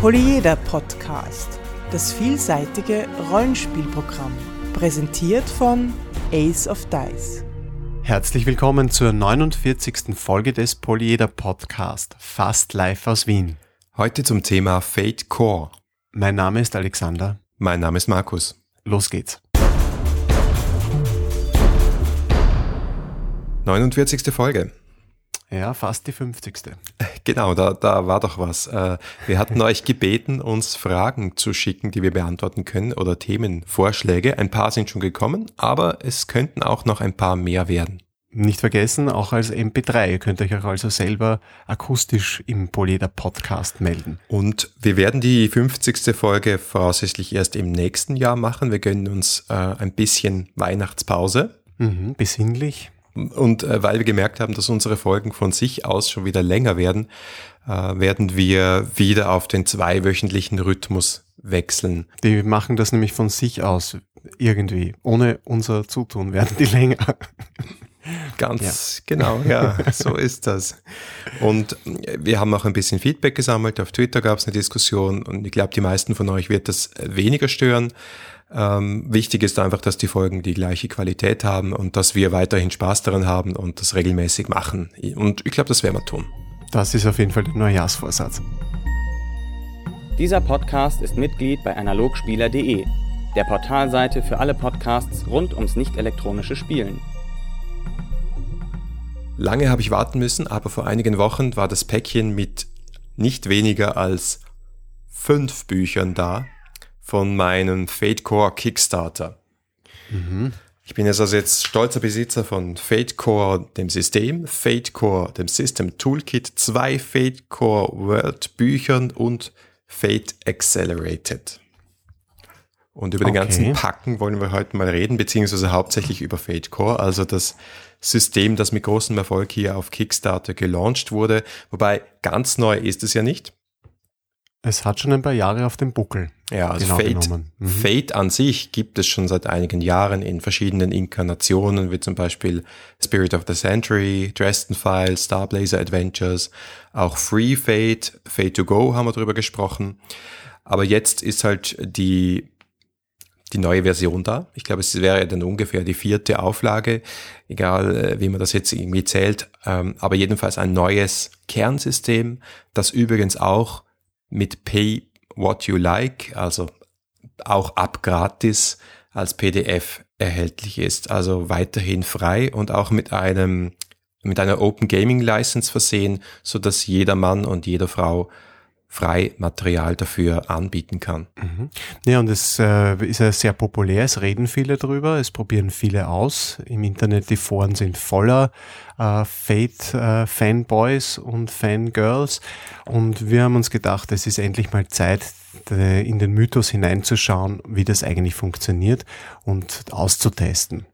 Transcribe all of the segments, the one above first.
Polyeder Podcast, das vielseitige Rollenspielprogramm, präsentiert von Ace of Dice. Herzlich willkommen zur 49. Folge des Polyeder Podcast, Fast Live aus Wien. Heute zum Thema Fate Core. Mein Name ist Alexander. Mein Name ist Markus. Los geht's. 49. Folge. Ja, fast die 50. Genau, da, da war doch was. Äh, wir hatten euch gebeten, uns Fragen zu schicken, die wir beantworten können oder Themenvorschläge. Ein paar sind schon gekommen, aber es könnten auch noch ein paar mehr werden. Nicht vergessen, auch als MP3. Ihr könnt euch auch also selber akustisch im Poleder Podcast melden. Und wir werden die 50. Folge voraussichtlich erst im nächsten Jahr machen. Wir gönnen uns äh, ein bisschen Weihnachtspause. Mhm, besinnlich. Und äh, weil wir gemerkt haben, dass unsere Folgen von sich aus schon wieder länger werden, äh, werden wir wieder auf den zweiwöchentlichen Rhythmus wechseln. Die machen das nämlich von sich aus irgendwie. Ohne unser Zutun werden die länger. Ganz ja. genau, ja, so ist das. Und wir haben auch ein bisschen Feedback gesammelt. Auf Twitter gab es eine Diskussion und ich glaube, die meisten von euch wird das weniger stören. Ähm, wichtig ist einfach, dass die Folgen die gleiche Qualität haben und dass wir weiterhin Spaß daran haben und das regelmäßig machen. Und ich glaube, das werden wir tun. Das ist auf jeden Fall der Neujahrsvorsatz. Dieser Podcast ist Mitglied bei analogspieler.de, der Portalseite für alle Podcasts rund ums nicht elektronische Spielen. Lange habe ich warten müssen, aber vor einigen Wochen war das Päckchen mit nicht weniger als fünf Büchern da, von meinem FateCore Kickstarter. Mhm. Ich bin jetzt also jetzt stolzer Besitzer von FateCore, dem System, FateCore, dem System Toolkit, zwei FateCore World Büchern und Fate Accelerated. Und über okay. den ganzen Packen wollen wir heute mal reden, beziehungsweise hauptsächlich über FateCore, also das System, das mit großem Erfolg hier auf Kickstarter gelauncht wurde. Wobei ganz neu ist es ja nicht. Es hat schon ein paar Jahre auf dem Buckel. Ja, also genau Fate, mhm. Fate an sich gibt es schon seit einigen Jahren in verschiedenen Inkarnationen, wie zum Beispiel Spirit of the Century, Dresden Files, Starblazer Adventures, auch Free Fate, Fate to Go haben wir drüber gesprochen. Aber jetzt ist halt die, die neue Version da. Ich glaube, es wäre dann ungefähr die vierte Auflage, egal äh, wie man das jetzt irgendwie zählt. Ähm, aber jedenfalls ein neues Kernsystem, das übrigens auch mit Pay What You Like, also auch ab gratis als PDF erhältlich ist, also weiterhin frei und auch mit einem mit einer Open Gaming License versehen, so dass jeder Mann und jede Frau frei Material dafür anbieten kann. Mhm. Ja, und es äh, ist ja sehr populär, es reden viele drüber, es probieren viele aus. Im Internet, die Foren sind voller äh, Fate-Fanboys äh, und Fangirls. Und wir haben uns gedacht, es ist endlich mal Zeit, in den Mythos hineinzuschauen, wie das eigentlich funktioniert und auszutesten.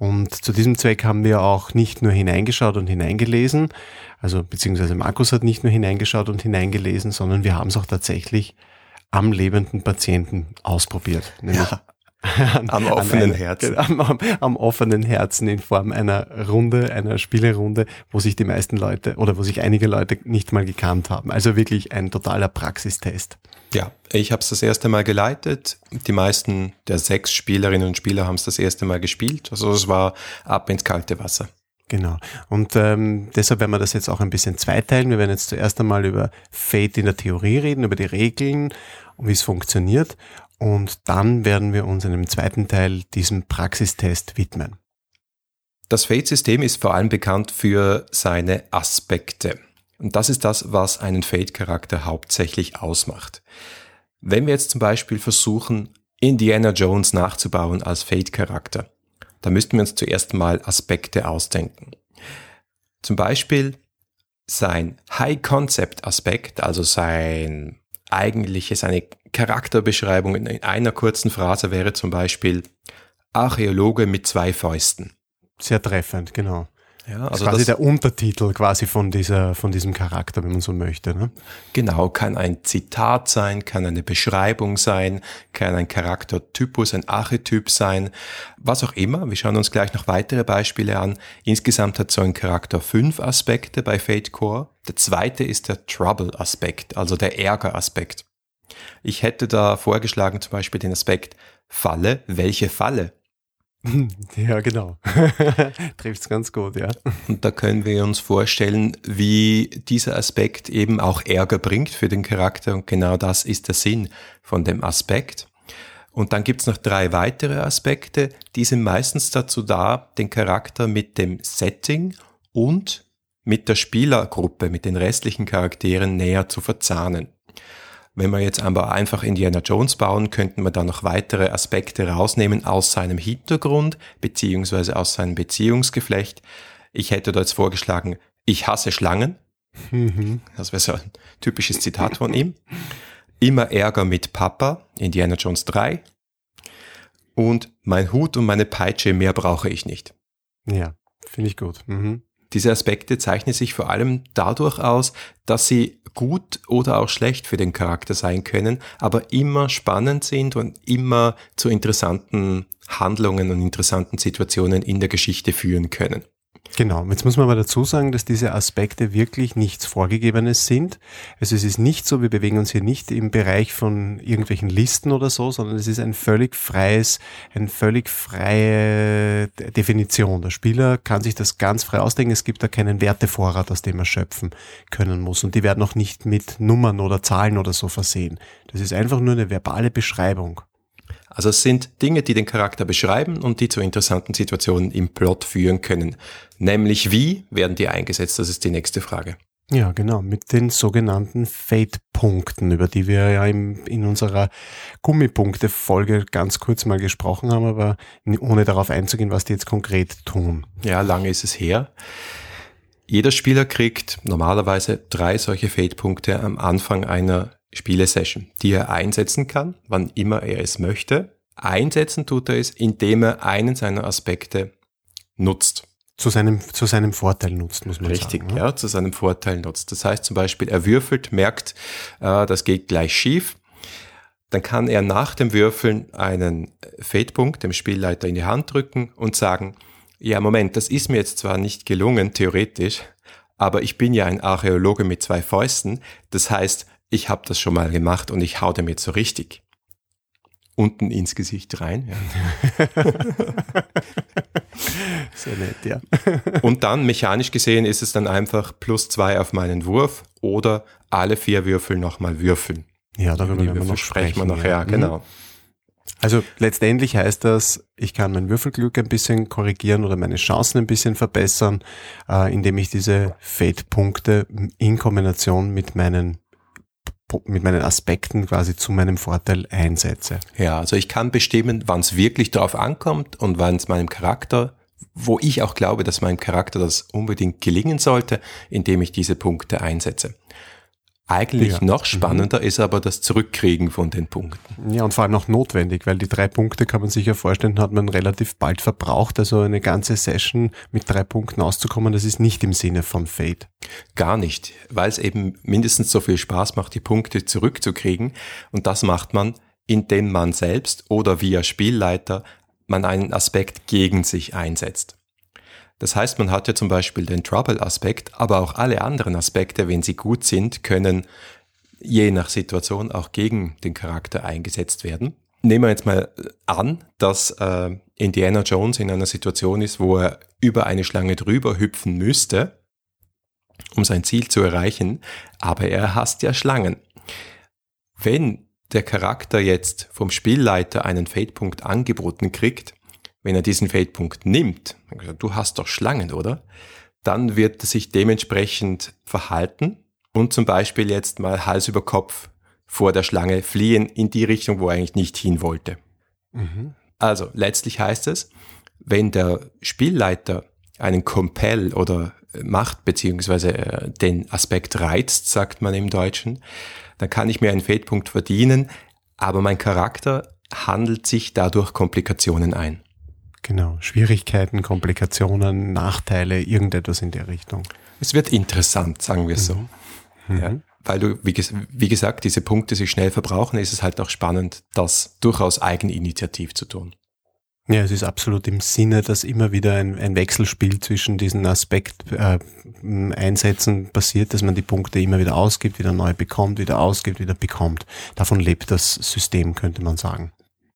Und zu diesem Zweck haben wir auch nicht nur hineingeschaut und hineingelesen, also beziehungsweise Markus hat nicht nur hineingeschaut und hineingelesen, sondern wir haben es auch tatsächlich am lebenden Patienten ausprobiert. Nämlich ja. An, am offenen Herzen. Am, am, am, offenen Herzen in Form einer Runde, einer Spielerunde, wo sich die meisten Leute oder wo sich einige Leute nicht mal gekannt haben. Also wirklich ein totaler Praxistest. Ja, ich habe es das erste Mal geleitet. Die meisten der sechs Spielerinnen und Spieler haben es das erste Mal gespielt. Also es war ab ins kalte Wasser. Genau. Und ähm, deshalb werden wir das jetzt auch ein bisschen zweiteilen. Wir werden jetzt zuerst einmal über Fate in der Theorie reden, über die Regeln und wie es funktioniert. Und dann werden wir uns in einem zweiten Teil diesem Praxistest widmen. Das Fate-System ist vor allem bekannt für seine Aspekte. Und das ist das, was einen Fate-Charakter hauptsächlich ausmacht. Wenn wir jetzt zum Beispiel versuchen, Indiana Jones nachzubauen als Fate-Charakter, dann müssten wir uns zuerst mal Aspekte ausdenken. Zum Beispiel sein High-Concept-Aspekt, also sein eigentliches, seine Charakterbeschreibung in einer kurzen Phrase wäre zum Beispiel Archäologe mit zwei Fäusten. Sehr treffend, genau. Ja, also quasi der Untertitel quasi von dieser, von diesem Charakter, wenn man so möchte. Ne? Genau, kann ein Zitat sein, kann eine Beschreibung sein, kann ein Charaktertypus, ein Archetyp sein, was auch immer. Wir schauen uns gleich noch weitere Beispiele an. Insgesamt hat so ein Charakter fünf Aspekte bei Fate Core. Der zweite ist der Trouble-Aspekt, also der Ärger-Aspekt. Ich hätte da vorgeschlagen zum Beispiel den Aspekt Falle, welche Falle? Ja, genau. Trifft's ganz gut, ja. Und da können wir uns vorstellen, wie dieser Aspekt eben auch Ärger bringt für den Charakter. Und genau das ist der Sinn von dem Aspekt. Und dann gibt's noch drei weitere Aspekte, die sind meistens dazu da, den Charakter mit dem Setting und mit der Spielergruppe, mit den restlichen Charakteren näher zu verzahnen. Wenn wir jetzt aber einfach Indiana Jones bauen, könnten wir da noch weitere Aspekte rausnehmen aus seinem Hintergrund beziehungsweise aus seinem Beziehungsgeflecht. Ich hätte da jetzt vorgeschlagen, ich hasse Schlangen. Mhm. Das wäre so ein typisches Zitat von ihm. Immer Ärger mit Papa, Indiana Jones 3. Und mein Hut und meine Peitsche, mehr brauche ich nicht. Ja, finde ich gut. Mhm. Diese Aspekte zeichnen sich vor allem dadurch aus, dass sie gut oder auch schlecht für den Charakter sein können, aber immer spannend sind und immer zu interessanten Handlungen und interessanten Situationen in der Geschichte führen können. Genau, jetzt muss man aber dazu sagen, dass diese Aspekte wirklich nichts Vorgegebenes sind. Also es ist nicht so, wir bewegen uns hier nicht im Bereich von irgendwelchen Listen oder so, sondern es ist ein völlig freies, eine völlig freie Definition. Der Spieler kann sich das ganz frei ausdenken. Es gibt da keinen Wertevorrat, aus dem er schöpfen können muss. Und die werden auch nicht mit Nummern oder Zahlen oder so versehen. Das ist einfach nur eine verbale Beschreibung. Also es sind Dinge, die den Charakter beschreiben und die zu interessanten Situationen im Plot führen können. Nämlich wie werden die eingesetzt? Das ist die nächste Frage. Ja, genau, mit den sogenannten Fate-Punkten, über die wir ja im, in unserer Gummipunkte-Folge ganz kurz mal gesprochen haben, aber ohne darauf einzugehen, was die jetzt konkret tun. Ja, lange ist es her. Jeder Spieler kriegt normalerweise drei solche Fate-Punkte am Anfang einer Spielesession, die er einsetzen kann, wann immer er es möchte. Einsetzen tut er es, indem er einen seiner Aspekte nutzt. Zu seinem, zu seinem Vorteil nutzt, muss man Richtig, sagen. Richtig, ne? ja, zu seinem Vorteil nutzt. Das heißt zum Beispiel, er würfelt, merkt, äh, das geht gleich schief. Dann kann er nach dem Würfeln einen Fade-Punkt dem Spielleiter in die Hand drücken und sagen, ja, Moment, das ist mir jetzt zwar nicht gelungen, theoretisch, aber ich bin ja ein Archäologe mit zwei Fäusten. Das heißt, ich habe das schon mal gemacht und ich hau dem jetzt so richtig unten ins Gesicht rein. Ja. Sehr nett, ja. und dann mechanisch gesehen ist es dann einfach plus zwei auf meinen Wurf oder alle vier Würfel nochmal würfeln. Ja, darüber werden wir noch sprechen. Wir nachher, ja. genau. Mhm. Also letztendlich heißt das, ich kann mein Würfelglück ein bisschen korrigieren oder meine Chancen ein bisschen verbessern, äh, indem ich diese Fate-Punkte in Kombination mit meinen mit meinen Aspekten quasi zu meinem Vorteil einsetze. Ja, also ich kann bestimmen, wann es wirklich darauf ankommt und wann es meinem Charakter, wo ich auch glaube, dass meinem Charakter das unbedingt gelingen sollte, indem ich diese Punkte einsetze. Eigentlich ja. noch spannender mhm. ist aber das Zurückkriegen von den Punkten. Ja, und vor allem auch notwendig, weil die drei Punkte kann man sich ja vorstellen, hat man relativ bald verbraucht. Also eine ganze Session mit drei Punkten auszukommen, das ist nicht im Sinne von Fate. Gar nicht, weil es eben mindestens so viel Spaß macht, die Punkte zurückzukriegen. Und das macht man, indem man selbst oder via Spielleiter man einen Aspekt gegen sich einsetzt. Das heißt, man hat ja zum Beispiel den Trouble-Aspekt, aber auch alle anderen Aspekte, wenn sie gut sind, können je nach Situation auch gegen den Charakter eingesetzt werden. Nehmen wir jetzt mal an, dass äh, Indiana Jones in einer Situation ist, wo er über eine Schlange drüber hüpfen müsste, um sein Ziel zu erreichen, aber er hasst ja Schlangen. Wenn der Charakter jetzt vom Spielleiter einen Fade-Punkt angeboten kriegt, wenn er diesen Feldpunkt nimmt, du hast doch Schlangen, oder? Dann wird er sich dementsprechend verhalten und zum Beispiel jetzt mal Hals über Kopf vor der Schlange fliehen in die Richtung, wo er eigentlich nicht hin wollte. Mhm. Also letztlich heißt es, wenn der Spielleiter einen Compel oder macht, beziehungsweise äh, den Aspekt reizt, sagt man im Deutschen, dann kann ich mir einen Feldpunkt verdienen, aber mein Charakter handelt sich dadurch Komplikationen ein. Genau, Schwierigkeiten, Komplikationen, Nachteile, irgendetwas in der Richtung. Es wird interessant, sagen wir so. Mhm. Ja, weil du, wie, wie, gesagt, diese Punkte sich schnell verbrauchen, ist es halt auch spannend, das durchaus eigeninitiativ zu tun. Ja, es ist absolut im Sinne, dass immer wieder ein, ein Wechselspiel zwischen diesen Aspekt äh, passiert, dass man die Punkte immer wieder ausgibt, wieder neu bekommt, wieder ausgibt, wieder bekommt. Davon lebt das System, könnte man sagen.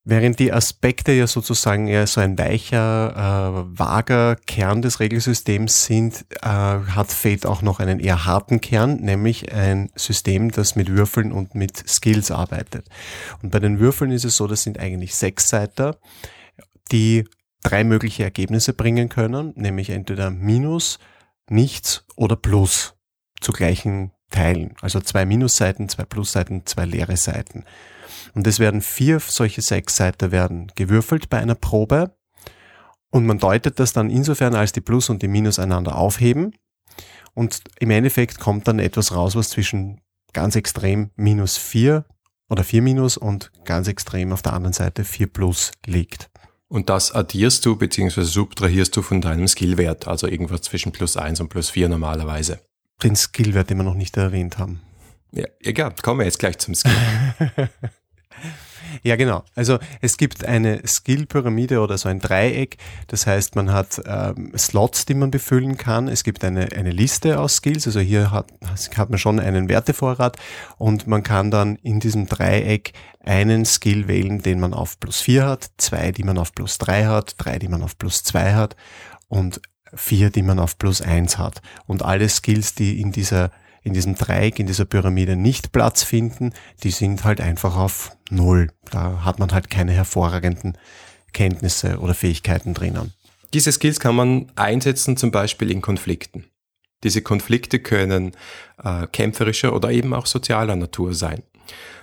Während die Aspekte ja sozusagen eher so ein weicher, äh, vager Kern des Regelsystems sind, äh, hat Fate auch noch einen eher harten Kern, nämlich ein System, das mit Würfeln und mit Skills arbeitet. Und bei den Würfeln ist es so, das sind eigentlich sechs Seiter, die drei mögliche Ergebnisse bringen können, nämlich entweder Minus, Nichts oder Plus zu gleichen Teilen. Also zwei Minusseiten, zwei Plusseiten, zwei leere Seiten. Und es werden vier solche Sechsseiter werden gewürfelt bei einer Probe. Und man deutet das dann insofern, als die Plus und die Minus einander aufheben. Und im Endeffekt kommt dann etwas raus, was zwischen ganz extrem minus vier oder vier minus und ganz extrem auf der anderen Seite vier plus liegt. Und das addierst du bzw. subtrahierst du von deinem Skillwert, also irgendwas zwischen plus eins und plus vier normalerweise. Den Skillwert, den wir noch nicht erwähnt haben. Ja, egal, kommen wir jetzt gleich zum Skill. Ja, genau. Also es gibt eine Skill-Pyramide oder so ein Dreieck. Das heißt, man hat ähm, Slots, die man befüllen kann. Es gibt eine, eine Liste aus Skills. Also hier hat, hat man schon einen Wertevorrat und man kann dann in diesem Dreieck einen Skill wählen, den man auf plus vier hat, zwei, die man auf plus drei hat, drei, die man auf plus zwei hat und vier, die man auf plus eins hat. Und alle Skills, die in dieser in diesem Dreieck, in dieser Pyramide nicht Platz finden, die sind halt einfach auf Null. Da hat man halt keine hervorragenden Kenntnisse oder Fähigkeiten drinnen. Diese Skills kann man einsetzen zum Beispiel in Konflikten. Diese Konflikte können äh, kämpferischer oder eben auch sozialer Natur sein.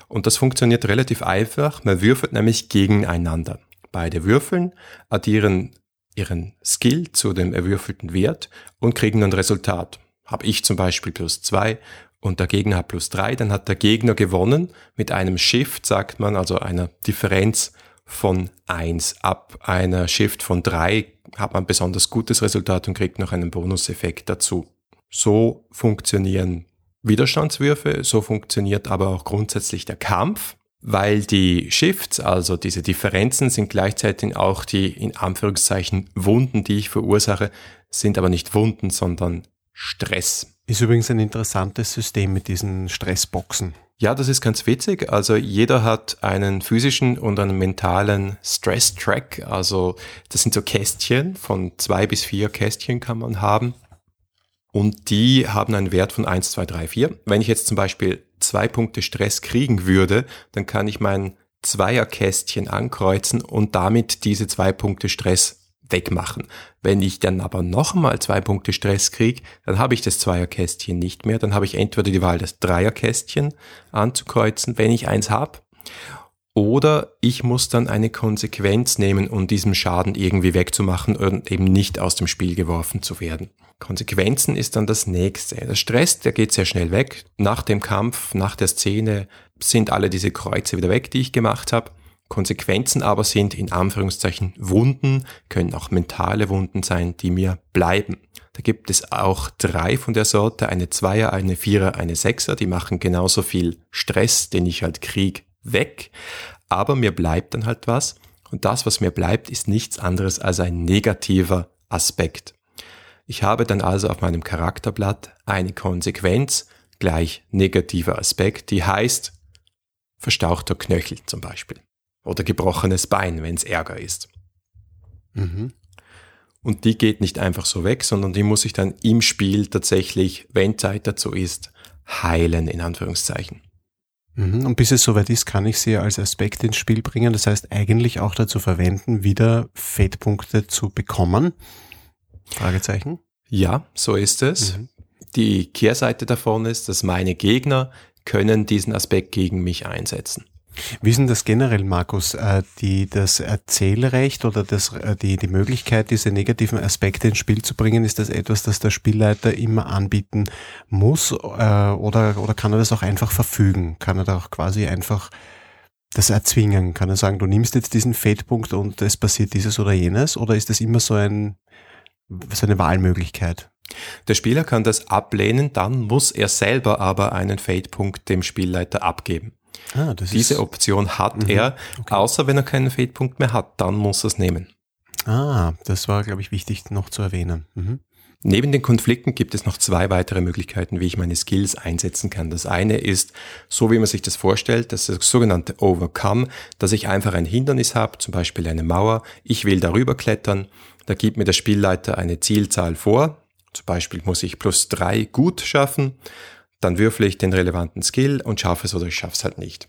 Und das funktioniert relativ einfach. Man würfelt nämlich gegeneinander. Beide Würfeln addieren ihren Skill zu dem erwürfelten Wert und kriegen ein Resultat habe ich zum Beispiel plus zwei und der Gegner hat plus drei, dann hat der Gegner gewonnen mit einem Shift, sagt man, also einer Differenz von eins Ab einer Shift von drei hat man besonders gutes Resultat und kriegt noch einen Bonuseffekt dazu. So funktionieren Widerstandswürfe, so funktioniert aber auch grundsätzlich der Kampf, weil die Shifts, also diese Differenzen, sind gleichzeitig auch die in Anführungszeichen Wunden, die ich verursache, sind aber nicht Wunden, sondern Stress. Ist übrigens ein interessantes System mit diesen Stressboxen. Ja, das ist ganz witzig. Also jeder hat einen physischen und einen mentalen Stress-Track. Also das sind so Kästchen, von zwei bis vier Kästchen kann man haben. Und die haben einen Wert von 1, 2, 3, 4. Wenn ich jetzt zum Beispiel zwei Punkte Stress kriegen würde, dann kann ich mein Zweierkästchen ankreuzen und damit diese zwei Punkte Stress wegmachen. Wenn ich dann aber nochmal zwei Punkte Stress kriege, dann habe ich das Zweierkästchen nicht mehr. Dann habe ich entweder die Wahl, das Dreierkästchen anzukreuzen, wenn ich eins habe, oder ich muss dann eine Konsequenz nehmen, um diesen Schaden irgendwie wegzumachen und eben nicht aus dem Spiel geworfen zu werden. Konsequenzen ist dann das nächste. Der Stress, der geht sehr schnell weg. Nach dem Kampf, nach der Szene sind alle diese Kreuze wieder weg, die ich gemacht habe. Konsequenzen aber sind in Anführungszeichen Wunden, können auch mentale Wunden sein, die mir bleiben. Da gibt es auch drei von der Sorte, eine Zweier, eine Vierer, eine Sechser, die machen genauso viel Stress, den ich halt krieg, weg. Aber mir bleibt dann halt was. Und das, was mir bleibt, ist nichts anderes als ein negativer Aspekt. Ich habe dann also auf meinem Charakterblatt eine Konsequenz gleich negativer Aspekt, die heißt verstauchter Knöchel zum Beispiel. Oder gebrochenes Bein, wenn es Ärger ist. Mhm. Und die geht nicht einfach so weg, sondern die muss ich dann im Spiel tatsächlich, wenn Zeit dazu ist, heilen, in Anführungszeichen. Mhm. Und bis es soweit ist, kann ich sie als Aspekt ins Spiel bringen. Das heißt, eigentlich auch dazu verwenden, wieder Fettpunkte zu bekommen. Fragezeichen. Ja, so ist es. Mhm. Die Kehrseite davon ist, dass meine Gegner können diesen Aspekt gegen mich einsetzen. Wie ist denn das generell, Markus? Äh, die, das Erzählrecht oder das, äh, die, die Möglichkeit, diese negativen Aspekte ins Spiel zu bringen, ist das etwas, das der Spielleiter immer anbieten muss? Äh, oder, oder kann er das auch einfach verfügen? Kann er da auch quasi einfach das erzwingen? Kann er sagen, du nimmst jetzt diesen Fade-Punkt und es passiert dieses oder jenes? Oder ist das immer so, ein, so eine Wahlmöglichkeit? Der Spieler kann das ablehnen, dann muss er selber aber einen Fade-Punkt dem Spielleiter abgeben. Ah, Diese Option hat mhm. er, okay. außer wenn er keinen Fade-Punkt mehr hat, dann muss er es nehmen. Ah, das war, glaube ich, wichtig noch zu erwähnen. Mhm. Neben den Konflikten gibt es noch zwei weitere Möglichkeiten, wie ich meine Skills einsetzen kann. Das eine ist, so wie man sich das vorstellt, das das sogenannte Overcome, dass ich einfach ein Hindernis habe, zum Beispiel eine Mauer, ich will darüber klettern, da gibt mir der Spielleiter eine Zielzahl vor, zum Beispiel muss ich plus drei gut schaffen, dann würfle ich den relevanten Skill und schaffe es oder ich schaffe es halt nicht.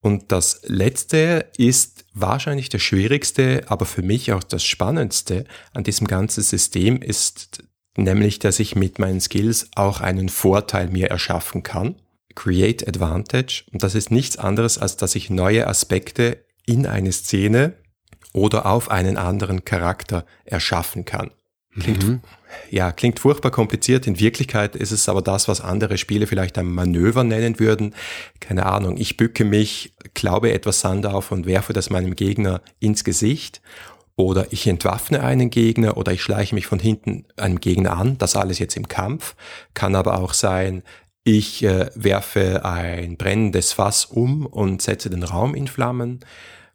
Und das letzte ist wahrscheinlich das schwierigste, aber für mich auch das spannendste an diesem ganzen System ist nämlich, dass ich mit meinen Skills auch einen Vorteil mir erschaffen kann. Create Advantage. Und das ist nichts anderes, als dass ich neue Aspekte in eine Szene oder auf einen anderen Charakter erschaffen kann. Klingt, mhm. ja, klingt furchtbar kompliziert. In Wirklichkeit ist es aber das, was andere Spiele vielleicht ein Manöver nennen würden. Keine Ahnung. Ich bücke mich, glaube etwas Sand auf und werfe das meinem Gegner ins Gesicht. Oder ich entwaffne einen Gegner oder ich schleiche mich von hinten einem Gegner an. Das alles jetzt im Kampf. Kann aber auch sein, ich äh, werfe ein brennendes Fass um und setze den Raum in Flammen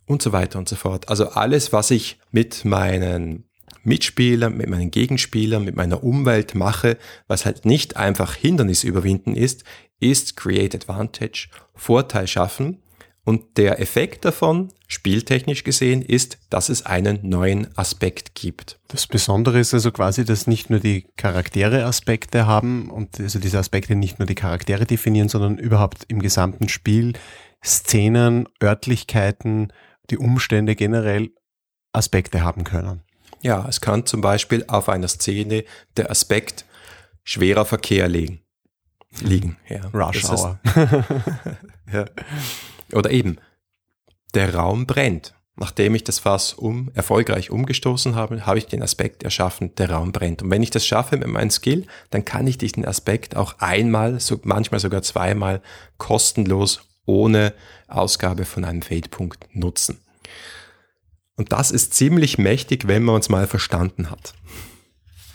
und so weiter und so fort. Also alles, was ich mit meinen Mitspielern, mit meinen Gegenspielern, mit meiner Umwelt mache, was halt nicht einfach Hindernis überwinden ist, ist Create Advantage, Vorteil schaffen. Und der Effekt davon, spieltechnisch gesehen, ist, dass es einen neuen Aspekt gibt. Das Besondere ist also quasi, dass nicht nur die Charaktere Aspekte haben und also diese Aspekte nicht nur die Charaktere definieren, sondern überhaupt im gesamten Spiel Szenen, Örtlichkeiten, die Umstände generell Aspekte haben können. Ja, es kann zum Beispiel auf einer Szene der Aspekt schwerer Verkehr liegen. liegen ja. Rush Hour. ja. Oder eben, der Raum brennt. Nachdem ich das Fass um, erfolgreich umgestoßen habe, habe ich den Aspekt erschaffen, der Raum brennt. Und wenn ich das schaffe mit meinem Skill, dann kann ich diesen Aspekt auch einmal, so manchmal sogar zweimal kostenlos ohne Ausgabe von einem Fade-Punkt nutzen. Und das ist ziemlich mächtig, wenn man uns mal verstanden hat.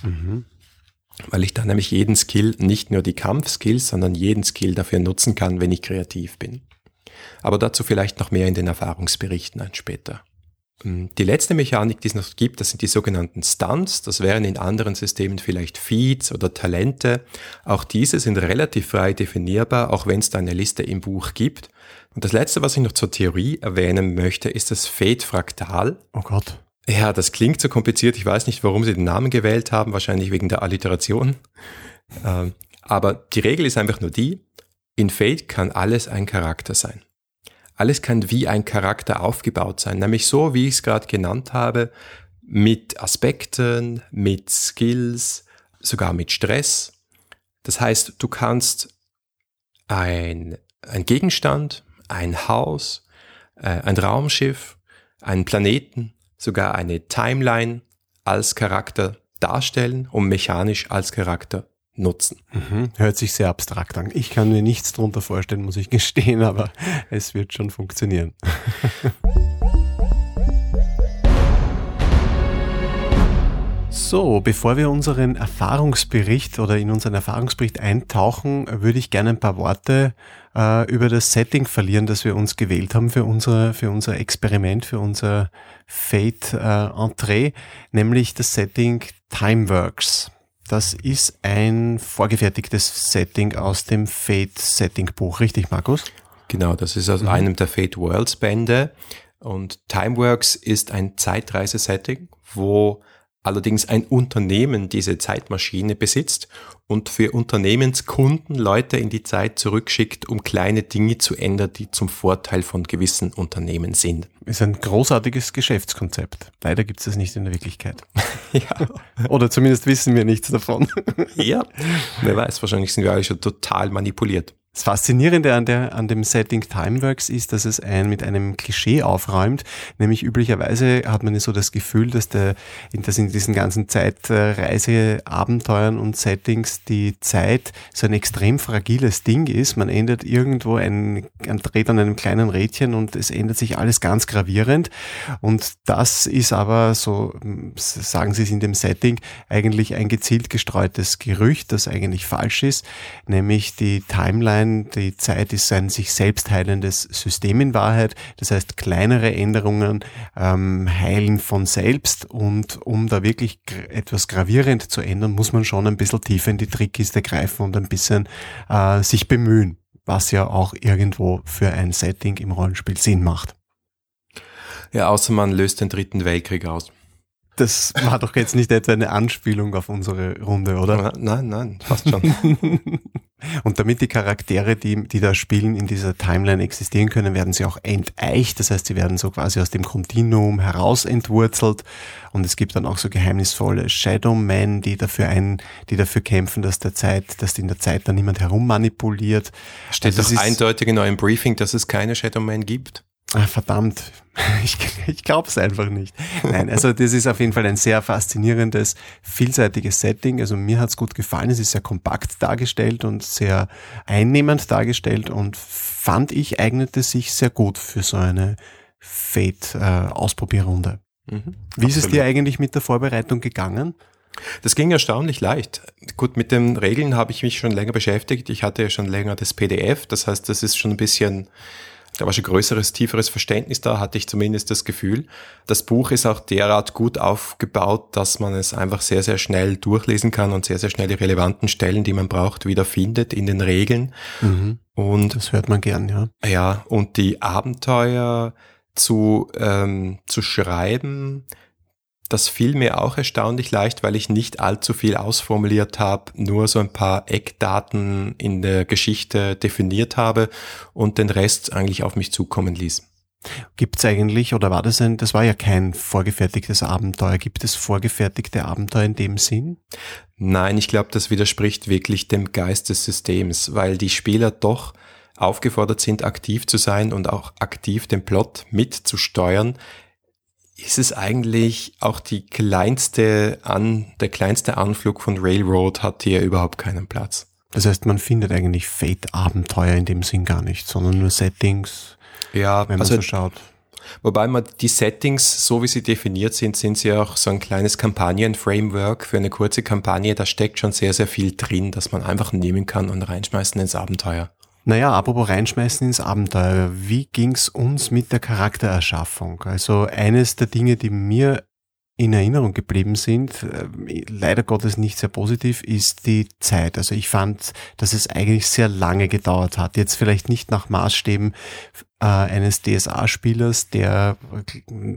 Mhm. Weil ich dann nämlich jeden Skill, nicht nur die Kampfskills, sondern jeden Skill dafür nutzen kann, wenn ich kreativ bin. Aber dazu vielleicht noch mehr in den Erfahrungsberichten ein später. Ähm, die letzte Mechanik, die es noch gibt, das sind die sogenannten Stunts. Das wären in anderen Systemen vielleicht Feeds oder Talente. Auch diese sind relativ frei definierbar, auch wenn es da eine Liste im Buch gibt. Und das letzte, was ich noch zur Theorie erwähnen möchte, ist das Fade-Fraktal. Oh Gott. Ja, das klingt so kompliziert. Ich weiß nicht, warum sie den Namen gewählt haben. Wahrscheinlich wegen der Alliteration. Ähm, aber die Regel ist einfach nur die, in Fade kann alles ein Charakter sein. Alles kann wie ein Charakter aufgebaut sein, nämlich so, wie ich es gerade genannt habe, mit Aspekten, mit Skills, sogar mit Stress. Das heißt, du kannst ein, ein Gegenstand, ein Haus, äh, ein Raumschiff, einen Planeten, sogar eine Timeline als Charakter darstellen und mechanisch als Charakter nutzen. Mhm. Hört sich sehr abstrakt an. Ich kann mir nichts darunter vorstellen, muss ich gestehen, aber es wird schon funktionieren. So, bevor wir unseren Erfahrungsbericht oder in unseren Erfahrungsbericht eintauchen, würde ich gerne ein paar Worte äh, über das Setting verlieren, das wir uns gewählt haben für unser, für unser Experiment, für unser Fate äh, Entree, nämlich das Setting Timeworks. Das ist ein vorgefertigtes Setting aus dem Fate Setting Buch, richtig, Markus? Genau, das ist aus mhm. einem der Fate Worlds Bände. Und Timeworks ist ein Zeitreise-Setting, wo allerdings ein Unternehmen diese Zeitmaschine besitzt und für Unternehmenskunden Leute in die Zeit zurückschickt, um kleine Dinge zu ändern, die zum Vorteil von gewissen Unternehmen sind. Ist ein großartiges Geschäftskonzept. Leider gibt es das nicht in der Wirklichkeit. ja. Oder zumindest wissen wir nichts davon. ja, wer weiß, wahrscheinlich sind wir alle schon total manipuliert. Das Faszinierende an, der, an dem Setting Timeworks ist, dass es ein, mit einem Klischee aufräumt, nämlich üblicherweise hat man so das Gefühl, dass, der, dass in diesen ganzen Zeitreiseabenteuern und Settings die Zeit so ein extrem fragiles Ding ist. Man ändert irgendwo ein, ein dreht an einem kleinen Rädchen und es ändert sich alles ganz gravierend. Und das ist aber, so sagen sie es in dem Setting, eigentlich ein gezielt gestreutes Gerücht, das eigentlich falsch ist, nämlich die Timeline sein. Die Zeit ist ein sich selbst heilendes System in Wahrheit. Das heißt, kleinere Änderungen ähm, heilen von selbst. Und um da wirklich etwas gravierend zu ändern, muss man schon ein bisschen tiefer in die Trickkiste greifen und ein bisschen äh, sich bemühen, was ja auch irgendwo für ein Setting im Rollenspiel Sinn macht. Ja, außer man löst den dritten Weltkrieg aus. Das war doch jetzt nicht etwa eine Anspielung auf unsere Runde, oder? Nein, nein, fast schon. Und damit die Charaktere, die, die da spielen, in dieser Timeline existieren können, werden sie auch enteicht. Das heißt, sie werden so quasi aus dem Kontinuum heraus entwurzelt. Und es gibt dann auch so geheimnisvolle Shadow Men, die dafür ein, die dafür kämpfen, dass der Zeit, dass in der Zeit dann niemand herummanipuliert. Steht also doch eindeutig in eurem Briefing, dass es keine Shadow Men gibt. Ah, verdammt, ich, ich glaube es einfach nicht. Nein, also das ist auf jeden Fall ein sehr faszinierendes, vielseitiges Setting. Also mir hat's gut gefallen. Es ist sehr kompakt dargestellt und sehr einnehmend dargestellt und fand ich eignete sich sehr gut für so eine Fate-Ausprobierrunde. Äh, mhm, Wie ist es dir eigentlich mit der Vorbereitung gegangen? Das ging erstaunlich leicht. Gut, mit den Regeln habe ich mich schon länger beschäftigt. Ich hatte ja schon länger das PDF. Das heißt, das ist schon ein bisschen da war schon größeres, tieferes Verständnis da, hatte ich zumindest das Gefühl. Das Buch ist auch derart gut aufgebaut, dass man es einfach sehr, sehr schnell durchlesen kann und sehr, sehr schnell die relevanten Stellen, die man braucht, wiederfindet in den Regeln. Mhm. Und das hört man gern, ja. Ja, und die Abenteuer zu, ähm, zu schreiben, das fiel mir auch erstaunlich leicht, weil ich nicht allzu viel ausformuliert habe, nur so ein paar Eckdaten in der Geschichte definiert habe und den Rest eigentlich auf mich zukommen ließ. Gibt es eigentlich, oder war das ein, das war ja kein vorgefertigtes Abenteuer, gibt es vorgefertigte Abenteuer in dem Sinn? Nein, ich glaube, das widerspricht wirklich dem Geist des Systems, weil die Spieler doch aufgefordert sind, aktiv zu sein und auch aktiv den Plot mitzusteuern, ist es eigentlich auch die kleinste an, der kleinste Anflug von Railroad hat hier überhaupt keinen Platz. Das heißt, man findet eigentlich Fate-Abenteuer in dem Sinn gar nicht, sondern nur Settings, ja, wenn man also, so schaut. Wobei man die Settings, so wie sie definiert sind, sind sie auch so ein kleines Kampagnen-Framework für eine kurze Kampagne. Da steckt schon sehr, sehr viel drin, dass man einfach nehmen kann und reinschmeißen ins Abenteuer. Naja, apropos reinschmeißen ins Abenteuer. Wie ging's uns mit der Charaktererschaffung? Also eines der Dinge, die mir in Erinnerung geblieben sind, äh, leider Gottes nicht sehr positiv, ist die Zeit. Also ich fand, dass es eigentlich sehr lange gedauert hat. Jetzt vielleicht nicht nach Maßstäben äh, eines DSA-Spielers, der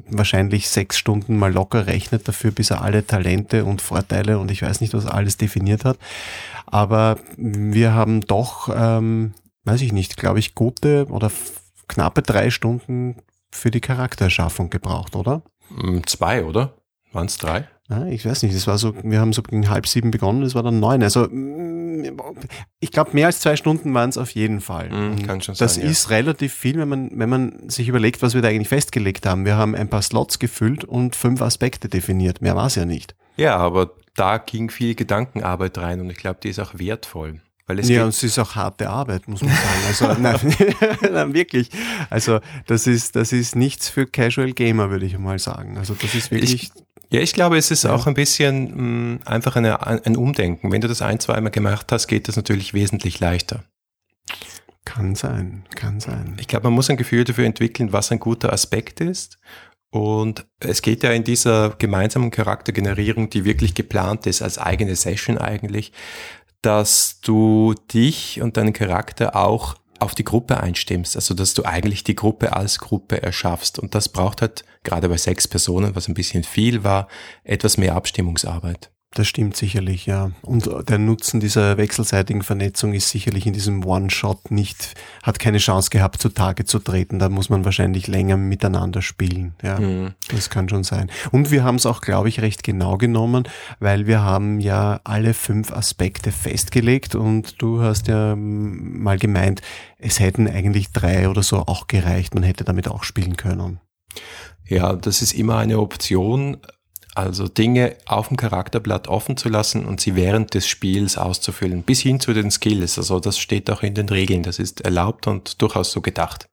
wahrscheinlich sechs Stunden mal locker rechnet dafür, bis er alle Talente und Vorteile und ich weiß nicht, was alles definiert hat. Aber wir haben doch ähm, weiß ich nicht, glaube ich, gute oder knappe drei Stunden für die Charaktererschaffung gebraucht, oder? Mm, zwei, oder? Waren es drei? Ja, ich weiß nicht, das war so, wir haben so gegen halb sieben begonnen, das war dann neun. Also mm, ich glaube, mehr als zwei Stunden waren es auf jeden Fall. Mm, kann schon das sein, ist ja. relativ viel, wenn man, wenn man sich überlegt, was wir da eigentlich festgelegt haben. Wir haben ein paar Slots gefüllt und fünf Aspekte definiert. Mehr war es ja nicht. Ja, aber da ging viel Gedankenarbeit rein und ich glaube, die ist auch wertvoll. Weil es ja, und es ist auch harte Arbeit, muss man sagen. Also nein, nein, wirklich. Also das ist, das ist nichts für Casual Gamer, würde ich mal sagen. Also das ist wirklich. Ich, ja, ich glaube, es ist ja. auch ein bisschen mh, mm, einfach eine, ein Umdenken. Wenn du das ein, zweimal gemacht hast, geht das natürlich wesentlich leichter. Kann sein, kann sein. Ich glaube, man muss ein Gefühl dafür entwickeln, was ein guter Aspekt ist. Und es geht ja in dieser gemeinsamen Charaktergenerierung, die wirklich geplant ist, als eigene Session eigentlich, dass du dich und deinen Charakter auch auf die Gruppe einstimmst, also dass du eigentlich die Gruppe als Gruppe erschaffst. Und das braucht halt, gerade bei sechs Personen, was ein bisschen viel war, etwas mehr Abstimmungsarbeit. Das stimmt sicherlich, ja. Und der Nutzen dieser wechselseitigen Vernetzung ist sicherlich in diesem One-Shot nicht, hat keine Chance gehabt, zutage zu treten. Da muss man wahrscheinlich länger miteinander spielen. Ja, mhm. das kann schon sein. Und wir haben es auch, glaube ich, recht genau genommen, weil wir haben ja alle fünf Aspekte festgelegt und du hast ja mal gemeint, es hätten eigentlich drei oder so auch gereicht. Man hätte damit auch spielen können. Ja, das ist immer eine Option. Also Dinge auf dem Charakterblatt offen zu lassen und sie während des Spiels auszufüllen, bis hin zu den Skills. Also das steht auch in den Regeln, das ist erlaubt und durchaus so gedacht.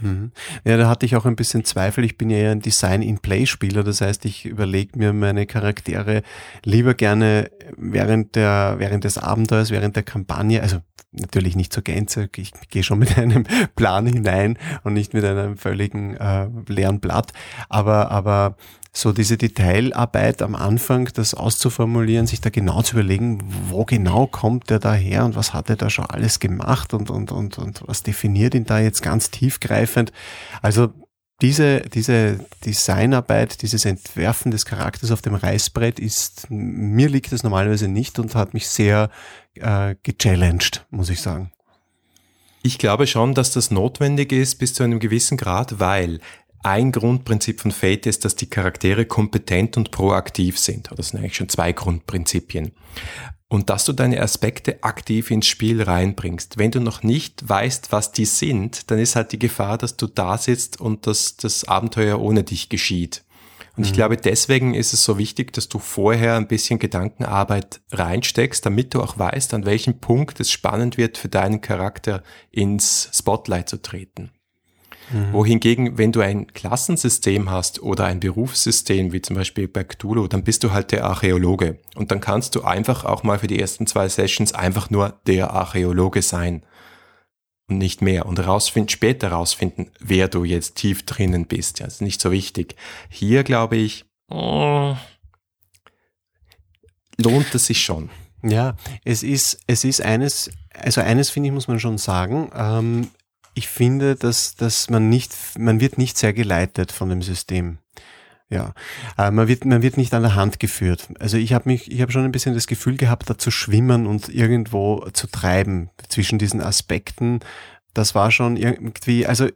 Mhm. Ja, da hatte ich auch ein bisschen Zweifel. Ich bin ja eher ein Design-in-Play-Spieler. Das heißt, ich überlege mir meine Charaktere lieber gerne während der, während des Abenteuers, während der Kampagne, also natürlich nicht zur Gänze. Ich gehe schon mit einem Plan hinein und nicht mit einem völligen äh, leeren Blatt. Aber, aber so diese Detailarbeit am Anfang, das auszuformulieren, sich da genau zu überlegen, wo genau kommt der da her und was hat er da schon alles gemacht und, und, und, und was definiert ihn da jetzt ganz tiefgreifend. Also diese, diese Designarbeit, dieses Entwerfen des Charakters auf dem Reißbrett ist, mir liegt es normalerweise nicht und hat mich sehr äh, gechallenged, muss ich sagen. Ich glaube schon, dass das notwendig ist bis zu einem gewissen Grad, weil ein Grundprinzip von Fate ist, dass die Charaktere kompetent und proaktiv sind. Das sind eigentlich schon zwei Grundprinzipien. Und dass du deine Aspekte aktiv ins Spiel reinbringst. Wenn du noch nicht weißt, was die sind, dann ist halt die Gefahr, dass du da sitzt und dass das Abenteuer ohne dich geschieht. Und ich mhm. glaube, deswegen ist es so wichtig, dass du vorher ein bisschen Gedankenarbeit reinsteckst, damit du auch weißt, an welchem Punkt es spannend wird, für deinen Charakter ins Spotlight zu treten. Mhm. Wohingegen, wenn du ein Klassensystem hast oder ein Berufssystem, wie zum Beispiel bei Cthulhu, dann bist du halt der Archäologe. Und dann kannst du einfach auch mal für die ersten zwei Sessions einfach nur der Archäologe sein. Und nicht mehr. Und rausfinden, später rausfinden, wer du jetzt tief drinnen bist. Ja, das ist nicht so wichtig. Hier glaube ich, oh, lohnt es sich schon. Ja, es ist, es ist eines, also eines finde ich, muss man schon sagen, ähm, ich finde, dass, dass man nicht, man wird nicht sehr geleitet von dem System. Ja, äh, man wird, man wird nicht an der Hand geführt. Also ich habe mich, ich habe schon ein bisschen das Gefühl gehabt, da zu schwimmen und irgendwo zu treiben zwischen diesen Aspekten. Das war schon irgendwie, also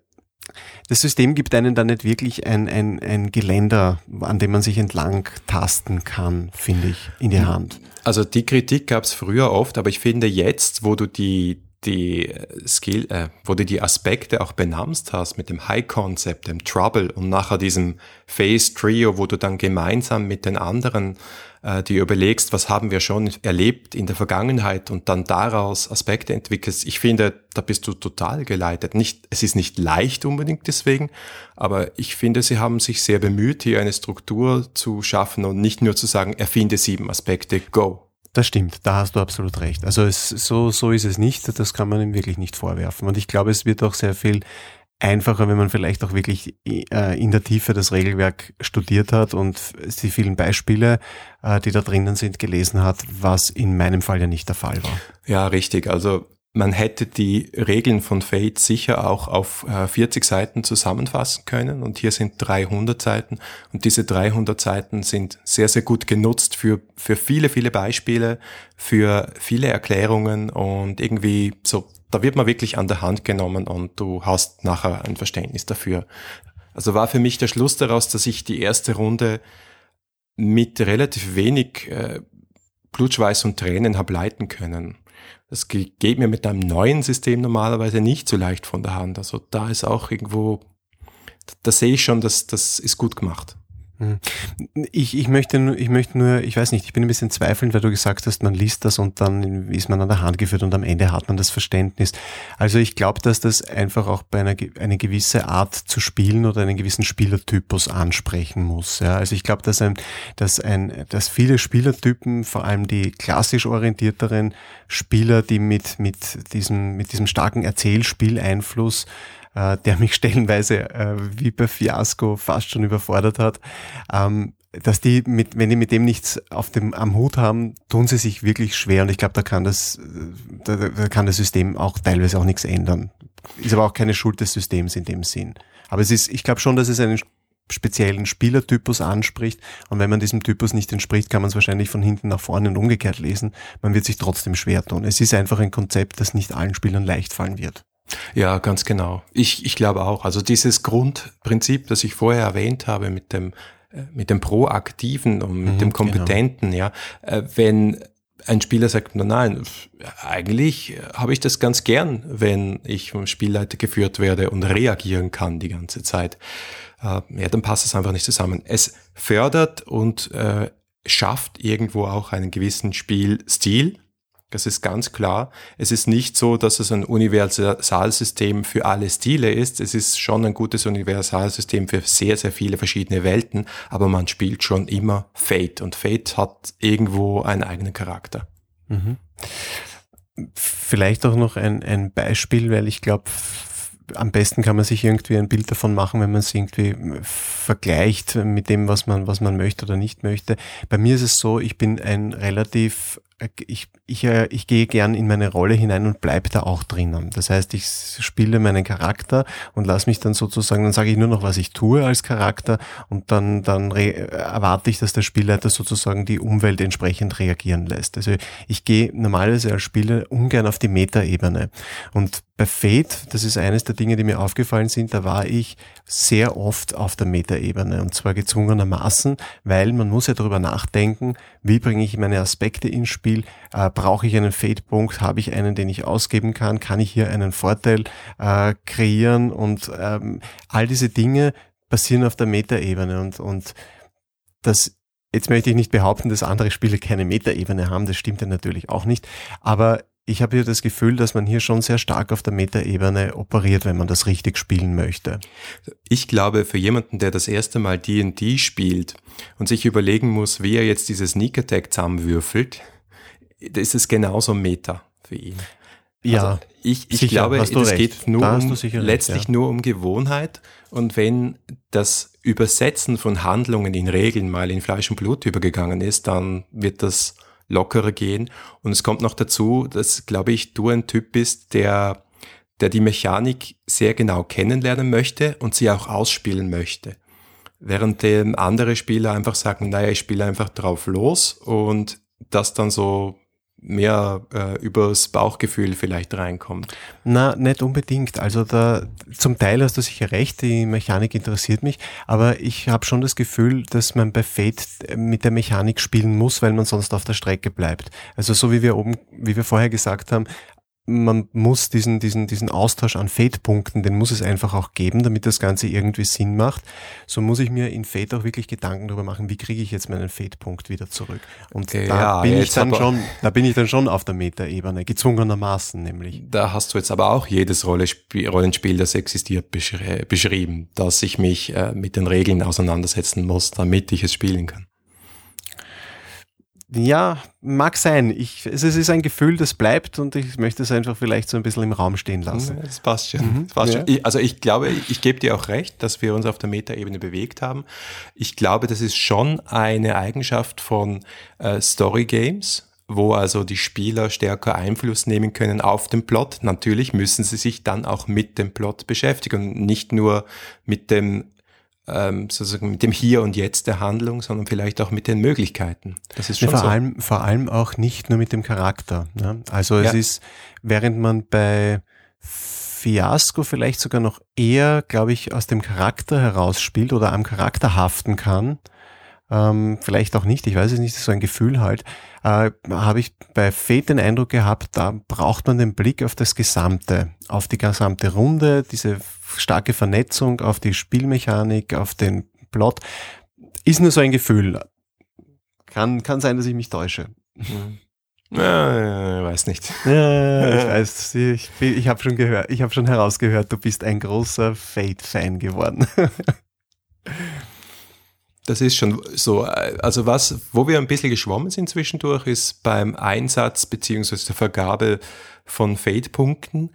das System gibt einen da nicht wirklich ein, ein, ein Geländer, an dem man sich entlang tasten kann, finde ich, in die Hand. Also die Kritik gab es früher oft, aber ich finde jetzt, wo du die, die Skill, äh, wo du die Aspekte auch benamst hast mit dem High Concept, dem Trouble und nachher diesem Phase Trio, wo du dann gemeinsam mit den anderen äh, dir überlegst, was haben wir schon erlebt in der Vergangenheit und dann daraus Aspekte entwickelst. Ich finde, da bist du total geleitet. Nicht, es ist nicht leicht unbedingt deswegen, aber ich finde, sie haben sich sehr bemüht, hier eine Struktur zu schaffen und nicht nur zu sagen, erfinde sieben Aspekte, go. Das stimmt, da hast du absolut recht. Also es, so, so ist es nicht, das kann man ihm wirklich nicht vorwerfen. Und ich glaube, es wird auch sehr viel einfacher, wenn man vielleicht auch wirklich äh, in der Tiefe das Regelwerk studiert hat und die vielen Beispiele, äh, die da drinnen sind, gelesen hat, was in meinem Fall ja nicht der Fall war. Ja, richtig. Also man hätte die Regeln von Fate sicher auch auf 40 äh, Seiten zusammenfassen können und hier sind 300 Seiten und diese 300 Seiten sind sehr, sehr gut genutzt für, für viele, viele Beispiele, für viele Erklärungen und irgendwie so, da wird man wirklich an der Hand genommen und du hast nachher ein Verständnis dafür. Also war für mich der Schluss daraus, dass ich die erste Runde mit relativ wenig äh, Blutschweiß und Tränen habe leiten können. Das geht mir mit einem neuen System normalerweise nicht so leicht von der Hand. Also da ist auch irgendwo, da sehe ich schon, dass das ist gut gemacht. Ich, ich, möchte, ich möchte nur, ich weiß nicht, ich bin ein bisschen zweifelnd, weil du gesagt hast, man liest das und dann ist man an der Hand geführt und am Ende hat man das Verständnis. Also ich glaube, dass das einfach auch bei einer eine gewisse Art zu spielen oder einen gewissen Spielertypus ansprechen muss. Ja, also ich glaube, dass ein, dass ein, dass viele Spielertypen, vor allem die klassisch orientierteren Spieler, die mit, mit diesem, mit diesem starken Erzählspieleinfluss äh, der mich stellenweise äh, wie bei Fiasco fast schon überfordert hat. Ähm, dass die mit, wenn die mit dem nichts auf dem am Hut haben, tun sie sich wirklich schwer und ich glaube, da kann das, da, da kann das System auch teilweise auch nichts ändern. Ist aber auch keine Schuld des Systems in dem Sinn. Aber es ist, ich glaube schon, dass es einen speziellen Spielertypus anspricht. Und wenn man diesem Typus nicht entspricht, kann man es wahrscheinlich von hinten nach vorne und umgekehrt lesen. Man wird sich trotzdem schwer tun. Es ist einfach ein Konzept, das nicht allen Spielern leicht fallen wird. Ja, ganz genau. Ich, ich glaube auch. Also dieses Grundprinzip, das ich vorher erwähnt habe mit dem, äh, mit dem Proaktiven und mit mhm, dem genau. Kompetenten, genau. ja, äh, wenn ein Spieler sagt, na nein, eigentlich habe ich das ganz gern, wenn ich vom Spielleiter geführt werde und reagieren kann die ganze Zeit. Äh, ja, dann passt es einfach nicht zusammen. Es fördert und äh, schafft irgendwo auch einen gewissen Spielstil, das ist ganz klar. Es ist nicht so, dass es ein Universalsystem für alle Stile ist. Es ist schon ein gutes Universalsystem für sehr, sehr viele verschiedene Welten, aber man spielt schon immer Fate und Fate hat irgendwo einen eigenen Charakter. Mhm. Vielleicht auch noch ein, ein Beispiel, weil ich glaube, am besten kann man sich irgendwie ein Bild davon machen, wenn man es irgendwie vergleicht mit dem, was man, was man möchte oder nicht möchte. Bei mir ist es so, ich bin ein relativ ich, ich, äh, ich gehe gern in meine Rolle hinein und bleibe da auch drinnen. Das heißt, ich spiele meinen Charakter und lasse mich dann sozusagen, dann sage ich nur noch, was ich tue als Charakter und dann, dann erwarte ich, dass der Spielleiter sozusagen die Umwelt entsprechend reagieren lässt. Also ich gehe normalerweise als Spieler ungern auf die Metaebene. Und bei Fate, das ist eines der Dinge, die mir aufgefallen sind, da war ich sehr oft auf der Metaebene und zwar gezwungenermaßen, weil man muss ja darüber nachdenken, wie bringe ich meine Aspekte ins Spiel, äh, brauche ich einen Fade-Punkt, habe ich einen, den ich ausgeben kann, kann ich hier einen Vorteil äh, kreieren? Und ähm, all diese Dinge passieren auf der Metaebene. Und, und das Jetzt möchte ich nicht behaupten, dass andere Spiele keine Metaebene haben, das stimmt ja natürlich auch nicht, aber ich habe hier das Gefühl, dass man hier schon sehr stark auf der Metaebene operiert, wenn man das richtig spielen möchte. Ich glaube, für jemanden, der das erste Mal D&D spielt und sich überlegen muss, wie er jetzt dieses Sneak Attack zusammenwürfelt, ist es genauso Meta für ihn. Ja, also ich, ich sicher, glaube, es recht. geht nur um, letztlich ja. nur um Gewohnheit. Und wenn das Übersetzen von Handlungen in Regeln mal in Fleisch und Blut übergegangen ist, dann wird das lockerer gehen. Und es kommt noch dazu, dass, glaube ich, du ein Typ bist, der, der die Mechanik sehr genau kennenlernen möchte und sie auch ausspielen möchte. Während andere Spieler einfach sagen, naja, ich spiele einfach drauf los und das dann so mehr äh, übers Bauchgefühl vielleicht reinkommt. Na, nicht unbedingt. Also da zum Teil hast du sicher recht, die Mechanik interessiert mich, aber ich habe schon das Gefühl, dass man bei Fate mit der Mechanik spielen muss, weil man sonst auf der Strecke bleibt. Also so wie wir oben, wie wir vorher gesagt haben, man muss diesen, diesen, diesen Austausch an Fade-Punkten, den muss es einfach auch geben, damit das Ganze irgendwie Sinn macht. So muss ich mir in Fade auch wirklich Gedanken darüber machen, wie kriege ich jetzt meinen Fade-Punkt wieder zurück. Und okay, da ja, bin ich dann schon, da bin ich dann schon auf der Meta-Ebene, gezwungenermaßen nämlich. Da hast du jetzt aber auch jedes Rollenspiel, das existiert, beschrieben, dass ich mich äh, mit den Regeln auseinandersetzen muss, damit ich es spielen kann. Ja, mag sein. Ich, es ist ein Gefühl, das bleibt und ich möchte es einfach vielleicht so ein bisschen im Raum stehen lassen. Das passt schon. Mhm, das passt ja. schon. Ich, also ich glaube, ich gebe dir auch recht, dass wir uns auf der Metaebene bewegt haben. Ich glaube, das ist schon eine Eigenschaft von äh, Story Games, wo also die Spieler stärker Einfluss nehmen können auf den Plot. Natürlich müssen sie sich dann auch mit dem Plot beschäftigen und nicht nur mit dem ähm, sozusagen mit dem Hier und Jetzt der Handlung, sondern vielleicht auch mit den Möglichkeiten. Das ist schon ja, vor so. allem vor allem auch nicht nur mit dem Charakter. Ne? Also es ja. ist, während man bei Fiasco vielleicht sogar noch eher, glaube ich, aus dem Charakter heraus spielt oder am Charakter haften kann, ähm, vielleicht auch nicht, ich weiß es nicht, so ein Gefühl halt, äh, habe ich bei Fate den Eindruck gehabt, da braucht man den Blick auf das Gesamte, auf die gesamte Runde, diese starke Vernetzung, auf die Spielmechanik, auf den Plot. Ist nur so ein Gefühl. Kann, kann sein, dass ich mich täusche. Mhm. Ja, weiß nicht. Ja, ich weiß, ich, ich habe schon gehört, ich habe schon herausgehört, du bist ein großer Fate-Fan geworden. Das ist schon so. Also was, wo wir ein bisschen geschwommen sind zwischendurch, ist beim Einsatz beziehungsweise der Vergabe von Fade-Punkten.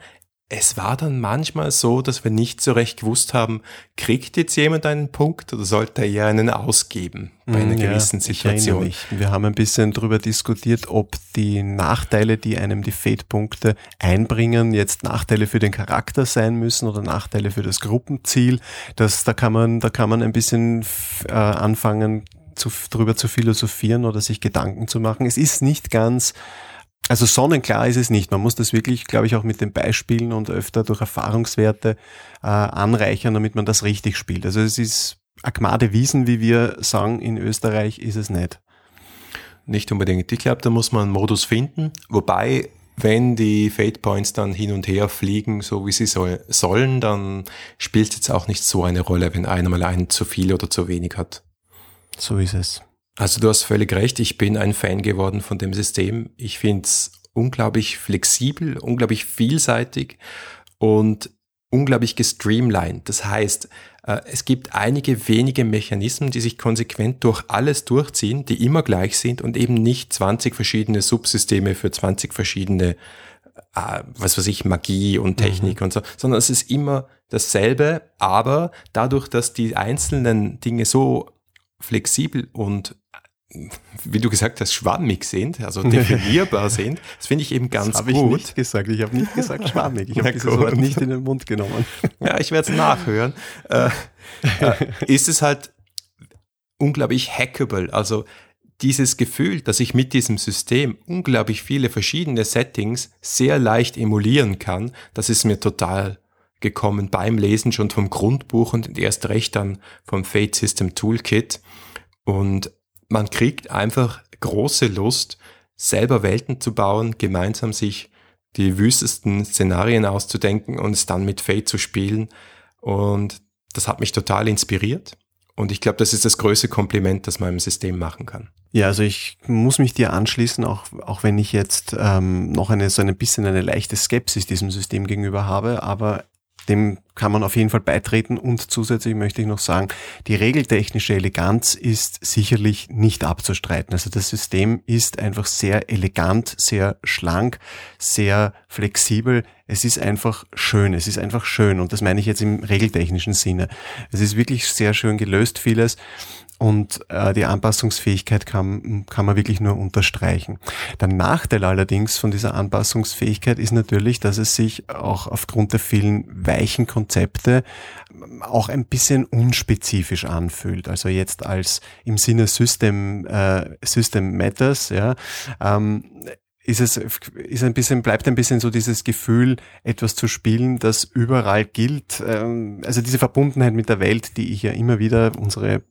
Es war dann manchmal so, dass wir nicht so recht gewusst haben, kriegt jetzt jemand einen Punkt oder sollte er eher einen ausgeben bei einer ja, gewissen Situation? Wir haben ein bisschen darüber diskutiert, ob die Nachteile, die einem die Fate-Punkte einbringen, jetzt Nachteile für den Charakter sein müssen oder Nachteile für das Gruppenziel. Das, da kann man, da kann man ein bisschen äh, anfangen, zu, drüber zu philosophieren oder sich Gedanken zu machen. Es ist nicht ganz also sonnenklar ist es nicht. Man muss das wirklich, glaube ich, auch mit den Beispielen und öfter durch Erfahrungswerte äh, anreichern, damit man das richtig spielt. Also es ist Agmade Wiesen, wie wir sagen in Österreich, ist es nicht. Nicht unbedingt. Ich glaube, da muss man einen Modus finden. Wobei, wenn die Fate Points dann hin und her fliegen, so wie sie soll, sollen, dann spielt es jetzt auch nicht so eine Rolle, wenn einer mal einen zu viel oder zu wenig hat. So ist es. Also du hast völlig recht, ich bin ein Fan geworden von dem System. Ich finde es unglaublich flexibel, unglaublich vielseitig und unglaublich gestreamlined. Das heißt, äh, es gibt einige wenige Mechanismen, die sich konsequent durch alles durchziehen, die immer gleich sind und eben nicht 20 verschiedene Subsysteme für 20 verschiedene, äh, was weiß ich, Magie und Technik mhm. und so, sondern es ist immer dasselbe, aber dadurch, dass die einzelnen Dinge so flexibel und wie du gesagt hast, schwammig sind, also definierbar sind. Das finde ich eben ganz das gut. Habe ich nicht gesagt. Ich habe nicht gesagt schwammig. Ich habe dieses Wort nicht in den Mund genommen. Ja, ich werde es nachhören. Äh, äh, ist es halt unglaublich hackable. Also dieses Gefühl, dass ich mit diesem System unglaublich viele verschiedene Settings sehr leicht emulieren kann, das ist mir total gekommen beim Lesen schon vom Grundbuch und erst recht dann vom Fate System Toolkit. Und man kriegt einfach große Lust, selber Welten zu bauen, gemeinsam sich die wüstesten Szenarien auszudenken und es dann mit Fate zu spielen. Und das hat mich total inspiriert. Und ich glaube, das ist das größte Kompliment, das man im System machen kann. Ja, also ich muss mich dir anschließen, auch, auch wenn ich jetzt ähm, noch eine, so ein bisschen eine leichte Skepsis diesem System gegenüber habe, aber dem kann man auf jeden Fall beitreten und zusätzlich möchte ich noch sagen, die regeltechnische Eleganz ist sicherlich nicht abzustreiten. Also das System ist einfach sehr elegant, sehr schlank, sehr flexibel. Es ist einfach schön, es ist einfach schön und das meine ich jetzt im regeltechnischen Sinne. Es ist wirklich sehr schön gelöst vieles und äh, die Anpassungsfähigkeit kann, kann man wirklich nur unterstreichen. Der Nachteil allerdings von dieser Anpassungsfähigkeit ist natürlich, dass es sich auch aufgrund der vielen weichen Konzepte auch ein bisschen unspezifisch anfühlt. Also jetzt als im Sinne System, äh, System Matters, ja, ähm, ist es ist ein bisschen bleibt ein bisschen so dieses Gefühl etwas zu spielen, das überall gilt. Ähm, also diese Verbundenheit mit der Welt, die ich ja immer wieder unsere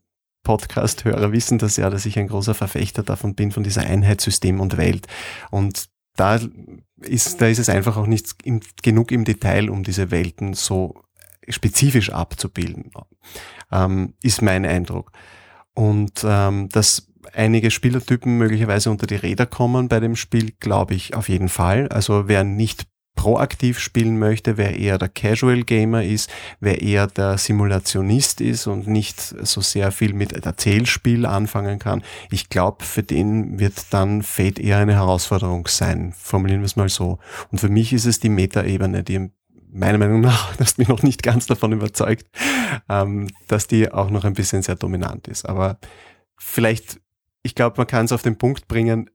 Podcast-Hörer wissen das ja, dass ich ein großer Verfechter davon bin, von dieser Einheit System und Welt. Und da ist, da ist es einfach auch nicht im, genug im Detail, um diese Welten so spezifisch abzubilden, ähm, ist mein Eindruck. Und ähm, dass einige Spielertypen möglicherweise unter die Räder kommen bei dem Spiel, glaube ich auf jeden Fall. Also wer nicht proaktiv spielen möchte, wer eher der Casual Gamer ist, wer eher der Simulationist ist und nicht so sehr viel mit Erzählspiel anfangen kann. Ich glaube, für den wird dann Fate eher eine Herausforderung sein. Formulieren wir es mal so. Und für mich ist es die Metaebene, die meiner Meinung nach, das mich noch nicht ganz davon überzeugt, ähm, dass die auch noch ein bisschen sehr dominant ist. Aber vielleicht, ich glaube, man kann es auf den Punkt bringen,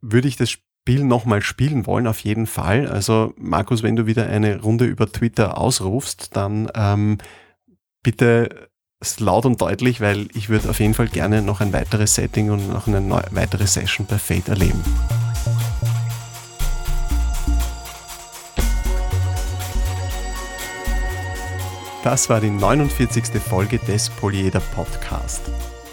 würde ich das Spiel nochmal spielen wollen, auf jeden Fall. Also Markus, wenn du wieder eine Runde über Twitter ausrufst, dann ähm, bitte laut und deutlich, weil ich würde auf jeden Fall gerne noch ein weiteres Setting und noch eine neue, weitere Session bei Fate erleben. Das war die 49. Folge des Polyeder Podcast.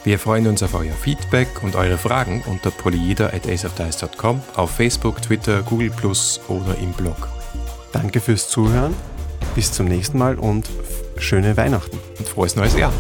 Wir freuen uns auf euer Feedback und eure Fragen unter polyeder.aceofdice.com, auf Facebook, Twitter, Google Plus oder im Blog. Danke fürs Zuhören, bis zum nächsten Mal und schöne Weihnachten. Und frohes neues Jahr.